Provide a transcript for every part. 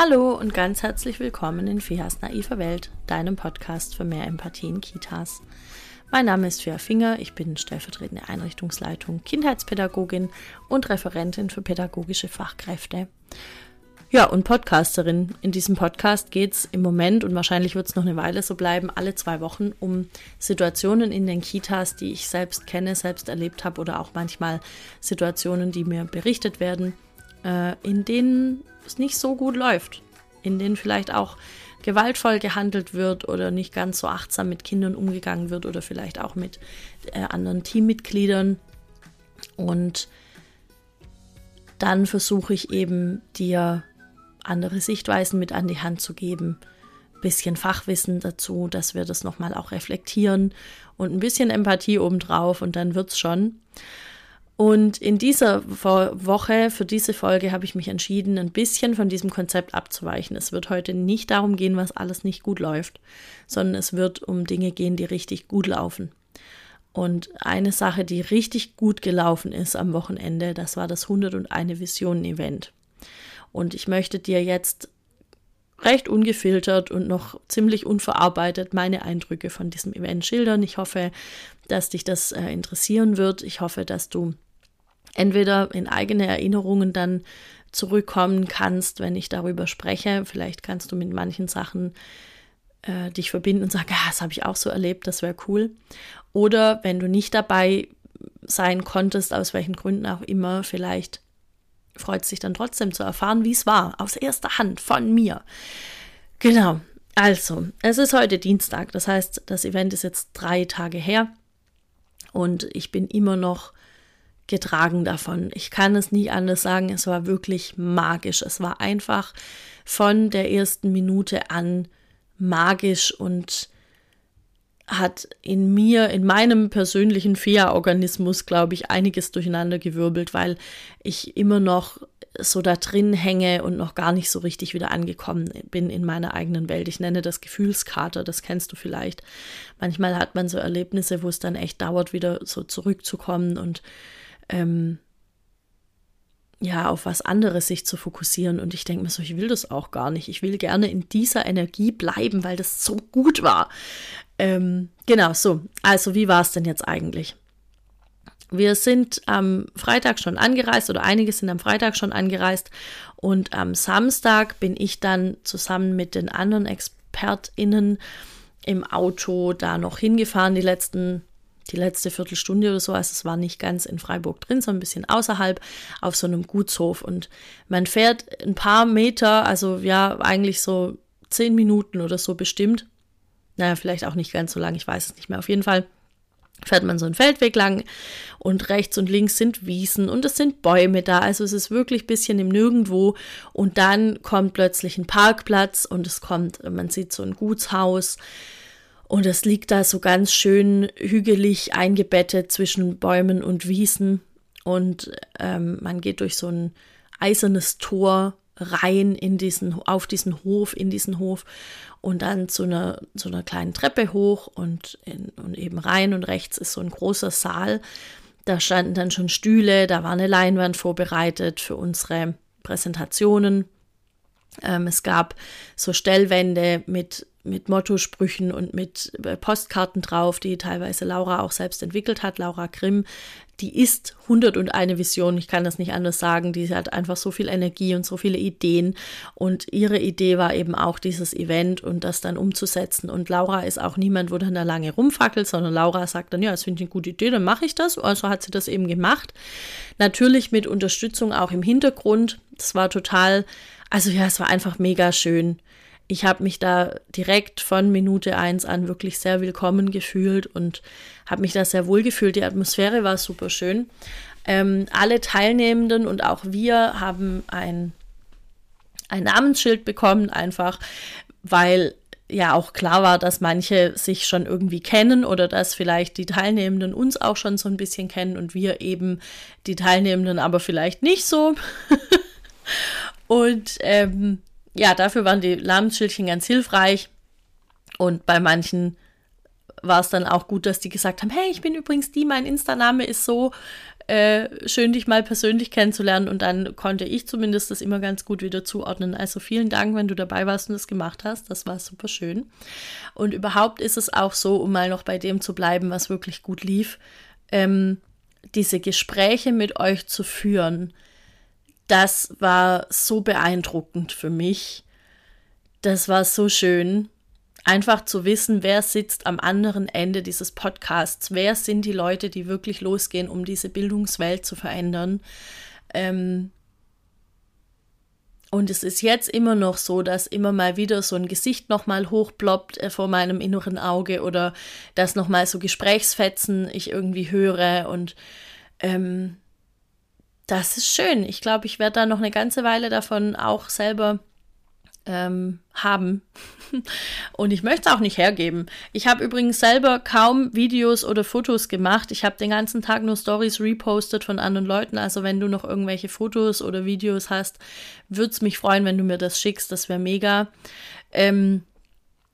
Hallo und ganz herzlich willkommen in Fias naiver Welt, deinem Podcast für mehr Empathie in Kitas. Mein Name ist Fia Finger, ich bin stellvertretende Einrichtungsleitung, Kindheitspädagogin und Referentin für pädagogische Fachkräfte. Ja, und Podcasterin. In diesem Podcast geht es im Moment und wahrscheinlich wird es noch eine Weile so bleiben, alle zwei Wochen um Situationen in den Kitas, die ich selbst kenne, selbst erlebt habe oder auch manchmal Situationen, die mir berichtet werden, äh, in denen es nicht so gut läuft, in denen vielleicht auch gewaltvoll gehandelt wird oder nicht ganz so achtsam mit Kindern umgegangen wird oder vielleicht auch mit äh, anderen Teammitgliedern. Und dann versuche ich eben dir andere Sichtweisen mit an die Hand zu geben, bisschen Fachwissen dazu, dass wir das nochmal auch reflektieren und ein bisschen Empathie obendrauf und dann wird's schon. Und in dieser Woche, für diese Folge, habe ich mich entschieden, ein bisschen von diesem Konzept abzuweichen. Es wird heute nicht darum gehen, was alles nicht gut läuft, sondern es wird um Dinge gehen, die richtig gut laufen. Und eine Sache, die richtig gut gelaufen ist am Wochenende, das war das 101 Visionen Event. Und ich möchte dir jetzt recht ungefiltert und noch ziemlich unverarbeitet meine Eindrücke von diesem Event schildern. Ich hoffe, dass dich das äh, interessieren wird. Ich hoffe, dass du entweder in eigene Erinnerungen dann zurückkommen kannst, wenn ich darüber spreche. Vielleicht kannst du mit manchen Sachen äh, dich verbinden und sagen, ja, das habe ich auch so erlebt, das wäre cool. Oder wenn du nicht dabei sein konntest, aus welchen Gründen auch immer, vielleicht freut es sich dann trotzdem zu erfahren, wie es war, aus erster Hand von mir. Genau. Also, es ist heute Dienstag, das heißt, das Event ist jetzt drei Tage her und ich bin immer noch getragen davon. Ich kann es nie anders sagen. Es war wirklich magisch. Es war einfach von der ersten Minute an magisch und hat in mir, in meinem persönlichen Fea-Organismus, glaube ich, einiges durcheinander gewirbelt, weil ich immer noch so da drin hänge und noch gar nicht so richtig wieder angekommen bin in meiner eigenen Welt. Ich nenne das Gefühlskater, das kennst du vielleicht. Manchmal hat man so Erlebnisse, wo es dann echt dauert, wieder so zurückzukommen und ähm, ja, auf was anderes sich zu fokussieren. Und ich denke mir so, ich will das auch gar nicht. Ich will gerne in dieser Energie bleiben, weil das so gut war. Ähm, genau, so. Also, wie war es denn jetzt eigentlich? Wir sind am Freitag schon angereist oder einige sind am Freitag schon angereist und am Samstag bin ich dann zusammen mit den anderen ExpertInnen im Auto da noch hingefahren, die letzten die letzte Viertelstunde oder so. Also es war nicht ganz in Freiburg drin, sondern ein bisschen außerhalb auf so einem Gutshof. Und man fährt ein paar Meter, also ja, eigentlich so zehn Minuten oder so bestimmt. Naja, vielleicht auch nicht ganz so lang, ich weiß es nicht mehr. Auf jeden Fall fährt man so einen Feldweg lang und rechts und links sind Wiesen und es sind Bäume da. Also es ist wirklich ein bisschen im Nirgendwo und dann kommt plötzlich ein Parkplatz und es kommt, man sieht so ein Gutshaus und es liegt da so ganz schön hügelig eingebettet zwischen Bäumen und Wiesen. Und ähm, man geht durch so ein eisernes Tor rein in diesen, auf diesen Hof, in diesen Hof und dann zu einer, zu einer kleinen Treppe hoch und, in, und eben rein und rechts ist so ein großer Saal. Da standen dann schon Stühle, da war eine Leinwand vorbereitet für unsere Präsentationen. Ähm, es gab so Stellwände mit mit Mottosprüchen und mit äh, Postkarten drauf, die teilweise Laura auch selbst entwickelt hat, Laura Grimm. Die ist 101 Vision, ich kann das nicht anders sagen. Die hat einfach so viel Energie und so viele Ideen. Und ihre Idee war eben auch dieses Event und das dann umzusetzen. Und Laura ist auch niemand, wo dann da lange rumfackelt, sondern Laura sagt dann, ja, das finde ich eine gute Idee, dann mache ich das. Also hat sie das eben gemacht. Natürlich mit Unterstützung auch im Hintergrund. Das war total, also ja, es war einfach mega schön ich habe mich da direkt von Minute eins an wirklich sehr willkommen gefühlt und habe mich da sehr wohl gefühlt. Die Atmosphäre war super schön. Ähm, alle Teilnehmenden und auch wir haben ein, ein Namensschild bekommen, einfach weil ja auch klar war, dass manche sich schon irgendwie kennen oder dass vielleicht die Teilnehmenden uns auch schon so ein bisschen kennen und wir eben die Teilnehmenden aber vielleicht nicht so. und ähm, ja, dafür waren die Namensschildchen ganz hilfreich. Und bei manchen war es dann auch gut, dass die gesagt haben, hey, ich bin übrigens die, mein Insta-Name ist so. Äh, schön, dich mal persönlich kennenzulernen und dann konnte ich zumindest das immer ganz gut wieder zuordnen. Also vielen Dank, wenn du dabei warst und das gemacht hast. Das war super schön. Und überhaupt ist es auch so, um mal noch bei dem zu bleiben, was wirklich gut lief, ähm, diese Gespräche mit euch zu führen. Das war so beeindruckend für mich. Das war so schön einfach zu wissen, wer sitzt am anderen Ende dieses Podcasts, wer sind die Leute, die wirklich losgehen, um diese Bildungswelt zu verändern. Ähm und es ist jetzt immer noch so, dass immer mal wieder so ein Gesicht nochmal hochploppt äh, vor meinem inneren Auge oder dass nochmal so Gesprächsfetzen ich irgendwie höre und ähm, das ist schön. Ich glaube, ich werde da noch eine ganze Weile davon auch selber ähm, haben. Und ich möchte es auch nicht hergeben. Ich habe übrigens selber kaum Videos oder Fotos gemacht. Ich habe den ganzen Tag nur Stories repostet von anderen Leuten. Also wenn du noch irgendwelche Fotos oder Videos hast, würde es mich freuen, wenn du mir das schickst. Das wäre mega. Ähm,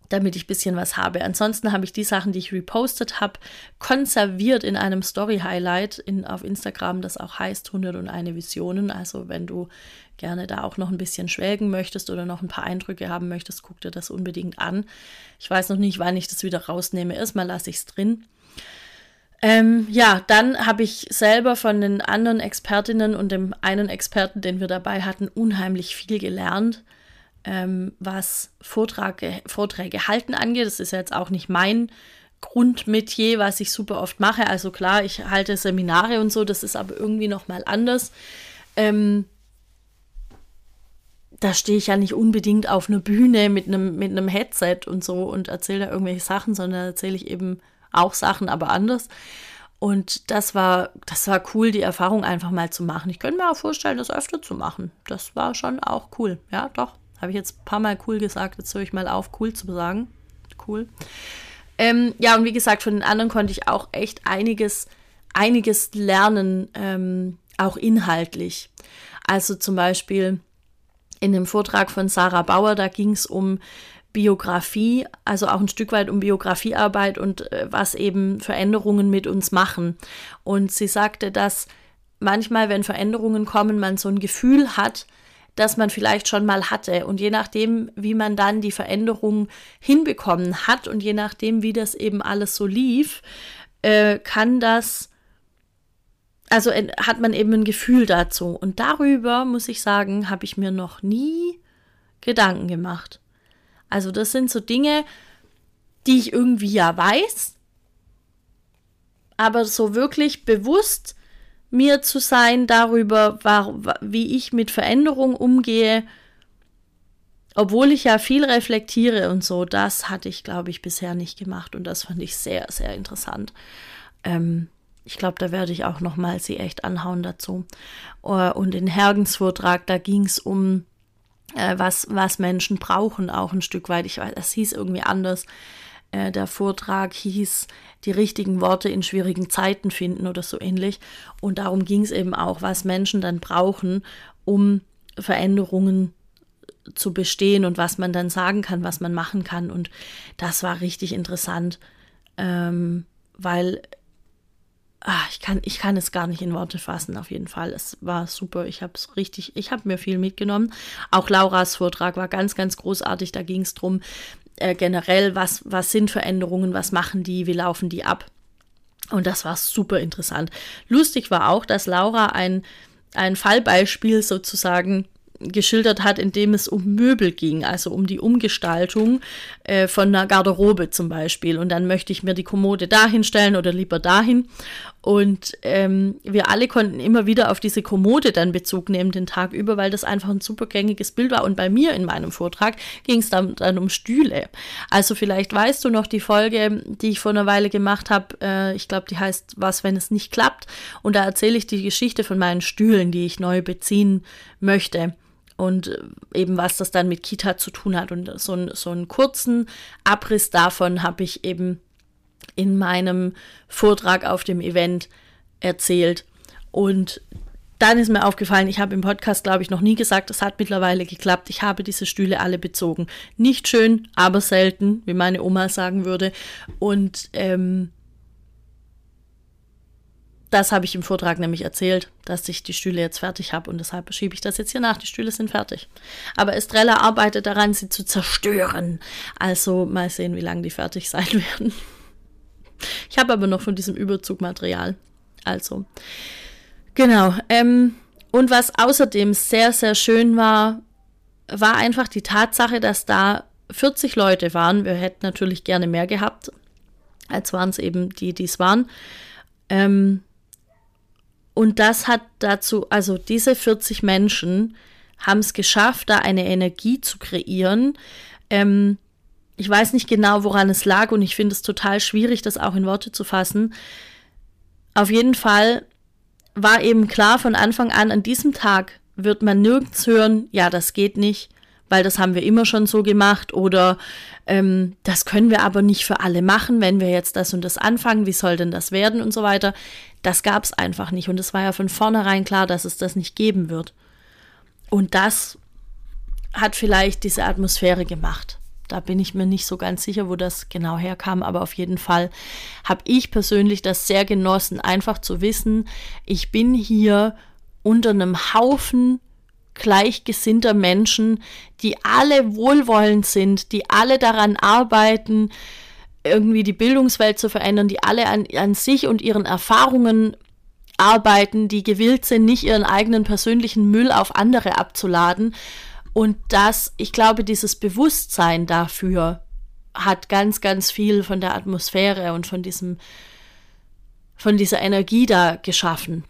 damit ich ein bisschen was habe. Ansonsten habe ich die Sachen, die ich repostet habe, konserviert in einem Story-Highlight in, auf Instagram, das auch heißt 101 Visionen. Also wenn du gerne da auch noch ein bisschen schwelgen möchtest oder noch ein paar Eindrücke haben möchtest, guck dir das unbedingt an. Ich weiß noch nicht, wann ich das wieder rausnehme. Erstmal lasse ich es drin. Ähm, ja, dann habe ich selber von den anderen Expertinnen und dem einen Experten, den wir dabei hatten, unheimlich viel gelernt, ähm, was Vortrage, Vorträge halten angeht. Das ist jetzt auch nicht mein Grundmetier, was ich super oft mache. Also klar, ich halte Seminare und so, das ist aber irgendwie noch mal anders. Ähm, da stehe ich ja nicht unbedingt auf einer Bühne mit einem, mit einem Headset und so und erzähle da irgendwelche Sachen, sondern erzähle ich eben auch Sachen, aber anders. Und das war, das war cool, die Erfahrung einfach mal zu machen. Ich könnte mir auch vorstellen, das öfter zu machen. Das war schon auch cool. Ja, doch. Habe ich jetzt ein paar Mal cool gesagt. Jetzt höre ich mal auf, cool zu sagen. Cool. Ähm, ja, und wie gesagt, von den anderen konnte ich auch echt einiges, einiges lernen, ähm, auch inhaltlich. Also zum Beispiel, in dem Vortrag von Sarah Bauer, da ging es um Biografie, also auch ein Stück weit um Biografiearbeit und äh, was eben Veränderungen mit uns machen. Und sie sagte, dass manchmal, wenn Veränderungen kommen, man so ein Gefühl hat, das man vielleicht schon mal hatte. Und je nachdem, wie man dann die Veränderung hinbekommen hat und je nachdem, wie das eben alles so lief, äh, kann das also hat man eben ein Gefühl dazu. Und darüber, muss ich sagen, habe ich mir noch nie Gedanken gemacht. Also das sind so Dinge, die ich irgendwie ja weiß, aber so wirklich bewusst mir zu sein darüber, wie ich mit Veränderung umgehe, obwohl ich ja viel reflektiere und so, das hatte ich, glaube ich, bisher nicht gemacht und das fand ich sehr, sehr interessant. Ähm, ich glaube, da werde ich auch noch mal sie echt anhauen dazu. Äh, und in Hergens Vortrag, da ging es um, äh, was, was Menschen brauchen, auch ein Stück weit. Ich weiß, es hieß irgendwie anders. Äh, der Vortrag hieß, die richtigen Worte in schwierigen Zeiten finden oder so ähnlich. Und darum ging es eben auch, was Menschen dann brauchen, um Veränderungen zu bestehen und was man dann sagen kann, was man machen kann. Und das war richtig interessant, ähm, weil ah, ich kann, ich kann es gar nicht in Worte fassen, auf jeden Fall. Es war super. Ich habe es richtig, ich habe mir viel mitgenommen. Auch Lauras Vortrag war ganz, ganz großartig. Da ging es darum, äh, generell, was, was sind Veränderungen, was machen die, wie laufen die ab. Und das war super interessant. Lustig war auch, dass Laura ein, ein Fallbeispiel sozusagen geschildert hat, in dem es um Möbel ging, also um die Umgestaltung äh, von einer Garderobe zum Beispiel. Und dann möchte ich mir die Kommode dahin stellen oder lieber dahin. Und ähm, wir alle konnten immer wieder auf diese Kommode dann Bezug nehmen den Tag über, weil das einfach ein super gängiges Bild war. Und bei mir in meinem Vortrag ging es dann, dann um Stühle. Also vielleicht weißt du noch die Folge, die ich vor einer Weile gemacht habe. Äh, ich glaube, die heißt Was, wenn es nicht klappt. Und da erzähle ich die Geschichte von meinen Stühlen, die ich neu beziehen möchte und äh, eben was das dann mit Kita zu tun hat. Und so, so einen kurzen Abriss davon habe ich eben in meinem Vortrag auf dem Event erzählt. Und dann ist mir aufgefallen, ich habe im Podcast, glaube ich, noch nie gesagt, es hat mittlerweile geklappt. Ich habe diese Stühle alle bezogen. Nicht schön, aber selten, wie meine Oma sagen würde. Und ähm, das habe ich im Vortrag nämlich erzählt, dass ich die Stühle jetzt fertig habe und deshalb schiebe ich das jetzt hier nach. Die Stühle sind fertig. Aber Estrella arbeitet daran, sie zu zerstören. Also mal sehen, wie lange die fertig sein werden. Ich habe aber noch von diesem Überzug Material. Also, genau. Ähm, und was außerdem sehr, sehr schön war, war einfach die Tatsache, dass da 40 Leute waren. Wir hätten natürlich gerne mehr gehabt, als waren es eben die, die es waren. Ähm, und das hat dazu, also diese 40 Menschen haben es geschafft, da eine Energie zu kreieren. Ähm, ich weiß nicht genau, woran es lag und ich finde es total schwierig, das auch in Worte zu fassen. Auf jeden Fall war eben klar von Anfang an, an diesem Tag wird man nirgends hören, ja, das geht nicht, weil das haben wir immer schon so gemacht oder ähm, das können wir aber nicht für alle machen, wenn wir jetzt das und das anfangen, wie soll denn das werden und so weiter. Das gab es einfach nicht und es war ja von vornherein klar, dass es das nicht geben wird. Und das hat vielleicht diese Atmosphäre gemacht. Da bin ich mir nicht so ganz sicher, wo das genau herkam, aber auf jeden Fall habe ich persönlich das sehr genossen, einfach zu wissen, ich bin hier unter einem Haufen gleichgesinnter Menschen, die alle wohlwollend sind, die alle daran arbeiten, irgendwie die Bildungswelt zu verändern, die alle an, an sich und ihren Erfahrungen arbeiten, die gewillt sind, nicht ihren eigenen persönlichen Müll auf andere abzuladen. Und das, ich glaube, dieses Bewusstsein dafür hat ganz, ganz viel von der Atmosphäre und von diesem, von dieser Energie da geschaffen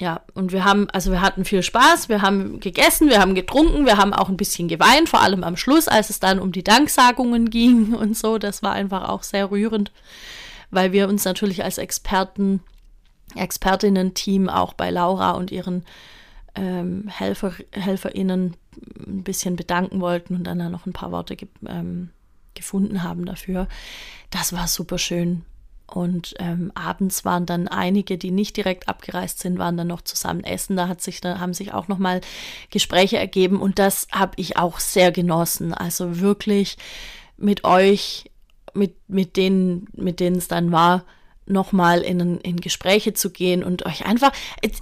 ja, und wir haben, also wir hatten viel Spaß, wir haben gegessen, wir haben getrunken, wir haben auch ein bisschen geweint, vor allem am Schluss, als es dann um die Danksagungen ging und so. Das war einfach auch sehr rührend, weil wir uns natürlich als Experten, Expertinnen-Team auch bei Laura und ihren ähm, Helfer, HelferInnen ein bisschen bedanken wollten und dann noch ein paar Worte ge ähm, gefunden haben dafür. Das war super schön. Und ähm, abends waren dann einige, die nicht direkt abgereist sind, waren dann noch zusammen essen. Da hat sich, da haben sich auch noch mal Gespräche ergeben und das habe ich auch sehr genossen. Also wirklich mit euch, mit mit denen, mit denen es dann war, noch mal in, in Gespräche zu gehen und euch einfach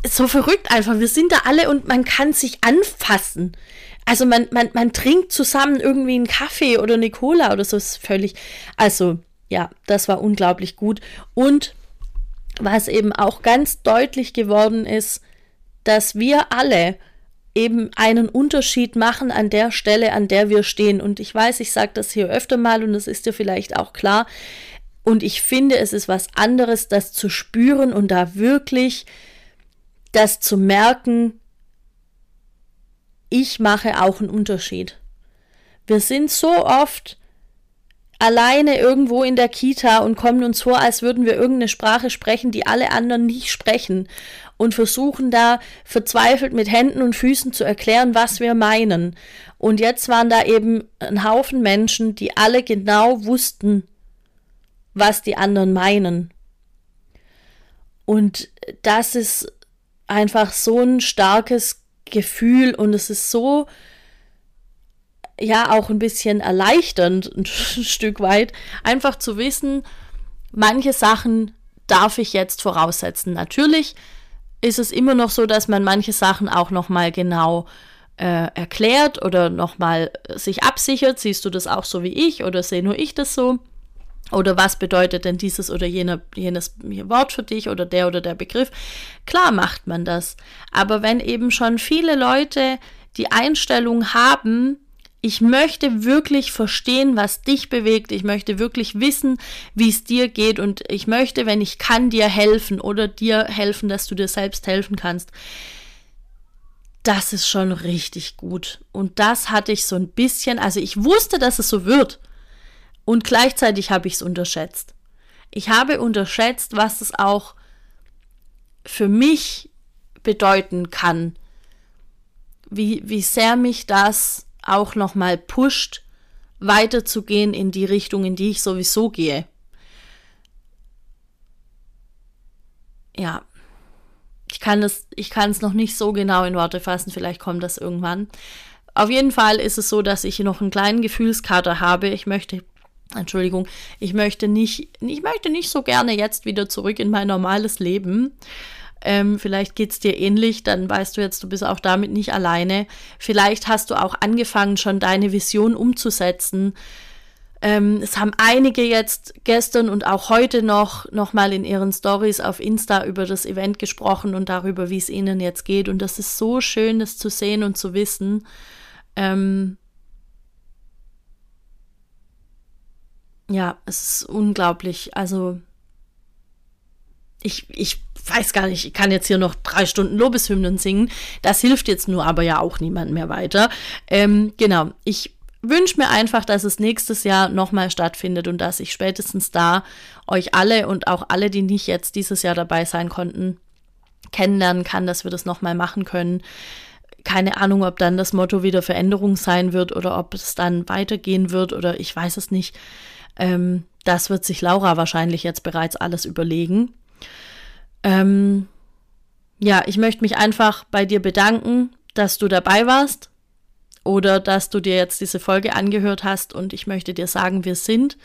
so verrückt einfach. Wir sind da alle und man kann sich anfassen. Also man man man trinkt zusammen irgendwie einen Kaffee oder eine Cola oder so. ist völlig also ja, das war unglaublich gut. Und was eben auch ganz deutlich geworden ist, dass wir alle eben einen Unterschied machen an der Stelle, an der wir stehen. Und ich weiß, ich sage das hier öfter mal und das ist dir vielleicht auch klar. Und ich finde, es ist was anderes, das zu spüren und da wirklich das zu merken, ich mache auch einen Unterschied. Wir sind so oft alleine irgendwo in der Kita und kommen uns vor, als würden wir irgendeine Sprache sprechen, die alle anderen nicht sprechen und versuchen da verzweifelt mit Händen und Füßen zu erklären, was wir meinen. Und jetzt waren da eben ein Haufen Menschen, die alle genau wussten, was die anderen meinen. Und das ist einfach so ein starkes Gefühl und es ist so ja auch ein bisschen erleichternd, ein Stück weit, einfach zu wissen, manche Sachen darf ich jetzt voraussetzen. Natürlich ist es immer noch so, dass man manche Sachen auch noch mal genau äh, erklärt oder noch mal sich absichert. Siehst du das auch so wie ich oder sehe nur ich das so? Oder was bedeutet denn dieses oder jener, jenes Wort für dich oder der oder der Begriff? Klar macht man das. Aber wenn eben schon viele Leute die Einstellung haben, ich möchte wirklich verstehen, was dich bewegt. Ich möchte wirklich wissen, wie es dir geht. Und ich möchte, wenn ich kann, dir helfen oder dir helfen, dass du dir selbst helfen kannst. Das ist schon richtig gut. Und das hatte ich so ein bisschen, also ich wusste, dass es so wird. Und gleichzeitig habe ich es unterschätzt. Ich habe unterschätzt, was es auch für mich bedeuten kann. Wie, wie sehr mich das auch nochmal pusht, weiterzugehen in die Richtung, in die ich sowieso gehe. Ja, ich kann es, ich kann es noch nicht so genau in Worte fassen, vielleicht kommt das irgendwann. Auf jeden Fall ist es so, dass ich noch einen kleinen Gefühlskater habe. Ich möchte Entschuldigung, ich möchte nicht, ich möchte nicht so gerne jetzt wieder zurück in mein normales Leben. Ähm, vielleicht geht es dir ähnlich, dann weißt du jetzt, du bist auch damit nicht alleine. Vielleicht hast du auch angefangen, schon deine Vision umzusetzen. Ähm, es haben einige jetzt gestern und auch heute noch, noch mal in ihren Stories auf Insta über das Event gesprochen und darüber, wie es ihnen jetzt geht. Und das ist so schön, das zu sehen und zu wissen. Ähm, ja, es ist unglaublich. Also, ich, ich weiß gar nicht, ich kann jetzt hier noch drei Stunden Lobeshymnen singen. Das hilft jetzt nur aber ja auch niemand mehr weiter. Ähm, genau, ich wünsche mir einfach, dass es nächstes Jahr nochmal stattfindet und dass ich spätestens da euch alle und auch alle, die nicht jetzt dieses Jahr dabei sein konnten, kennenlernen kann, dass wir das nochmal machen können. Keine Ahnung, ob dann das Motto wieder Veränderung sein wird oder ob es dann weitergehen wird oder ich weiß es nicht. Ähm, das wird sich Laura wahrscheinlich jetzt bereits alles überlegen. Ähm, ja, ich möchte mich einfach bei dir bedanken, dass du dabei warst oder dass du dir jetzt diese Folge angehört hast und ich möchte dir sagen, wir sind.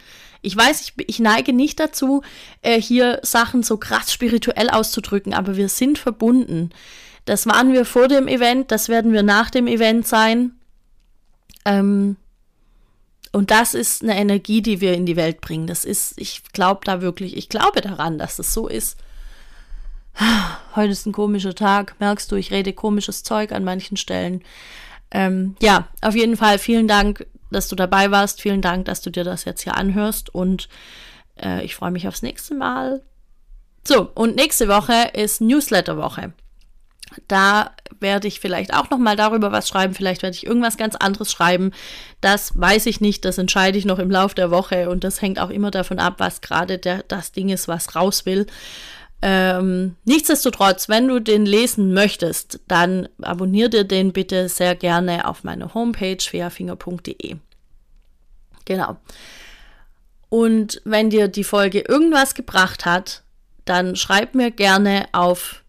Ich weiß, ich, ich neige nicht dazu, äh, hier Sachen so krass spirituell auszudrücken, aber wir sind verbunden. Das waren wir vor dem Event, das werden wir nach dem Event sein. Ähm, und das ist eine Energie, die wir in die Welt bringen. Das ist, ich glaube da wirklich, ich glaube daran, dass es so ist. Heute ist ein komischer Tag, merkst du, ich rede komisches Zeug an manchen Stellen. Ähm, ja, auf jeden Fall vielen Dank, dass du dabei warst. Vielen Dank, dass du dir das jetzt hier anhörst und äh, ich freue mich aufs nächste Mal. So, und nächste Woche ist Newsletter-Woche. Da werde ich vielleicht auch noch mal darüber was schreiben. Vielleicht werde ich irgendwas ganz anderes schreiben. Das weiß ich nicht. Das entscheide ich noch im Laufe der Woche. Und das hängt auch immer davon ab, was gerade das Ding ist, was raus will. Ähm, nichtsdestotrotz, wenn du den lesen möchtest, dann abonnier dir den bitte sehr gerne auf meiner Homepage fairfinger.de. Genau. Und wenn dir die Folge irgendwas gebracht hat, dann schreib mir gerne auf,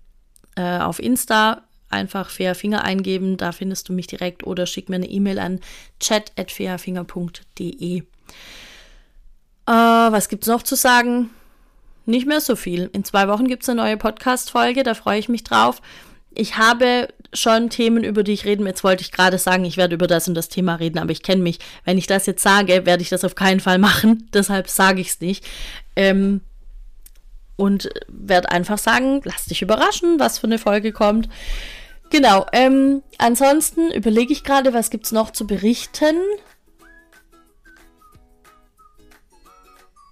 äh, auf Insta einfach Fairfinger eingeben, da findest du mich direkt oder schick mir eine E-Mail an chat.fairfinger.de. Äh, was es noch zu sagen? nicht mehr so viel. In zwei Wochen gibt es eine neue Podcast-Folge, da freue ich mich drauf. Ich habe schon Themen, über die ich reden. Jetzt wollte ich gerade sagen, ich werde über das und das Thema reden, aber ich kenne mich. Wenn ich das jetzt sage, werde ich das auf keinen Fall machen. Deshalb sage ich es nicht. Ähm, und werde einfach sagen, lass dich überraschen, was für eine Folge kommt. Genau. Ähm, ansonsten überlege ich gerade, was gibt es noch zu berichten.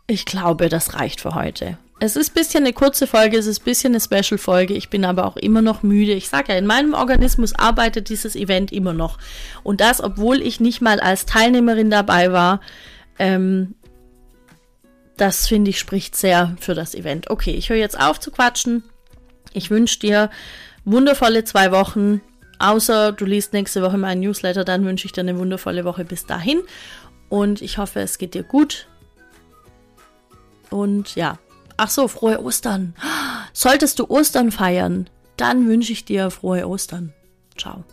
Ich glaube, das reicht für heute. Es ist ein bisschen eine kurze Folge, es ist ein bisschen eine Special-Folge. Ich bin aber auch immer noch müde. Ich sage ja, in meinem Organismus arbeitet dieses Event immer noch. Und das, obwohl ich nicht mal als Teilnehmerin dabei war. Ähm, das finde ich spricht sehr für das Event. Okay, ich höre jetzt auf zu quatschen. Ich wünsche dir wundervolle zwei Wochen. Außer du liest nächste Woche meinen Newsletter, dann wünsche ich dir eine wundervolle Woche bis dahin. Und ich hoffe, es geht dir gut. Und ja, ach so, frohe Ostern. Solltest du Ostern feiern, dann wünsche ich dir frohe Ostern. Ciao.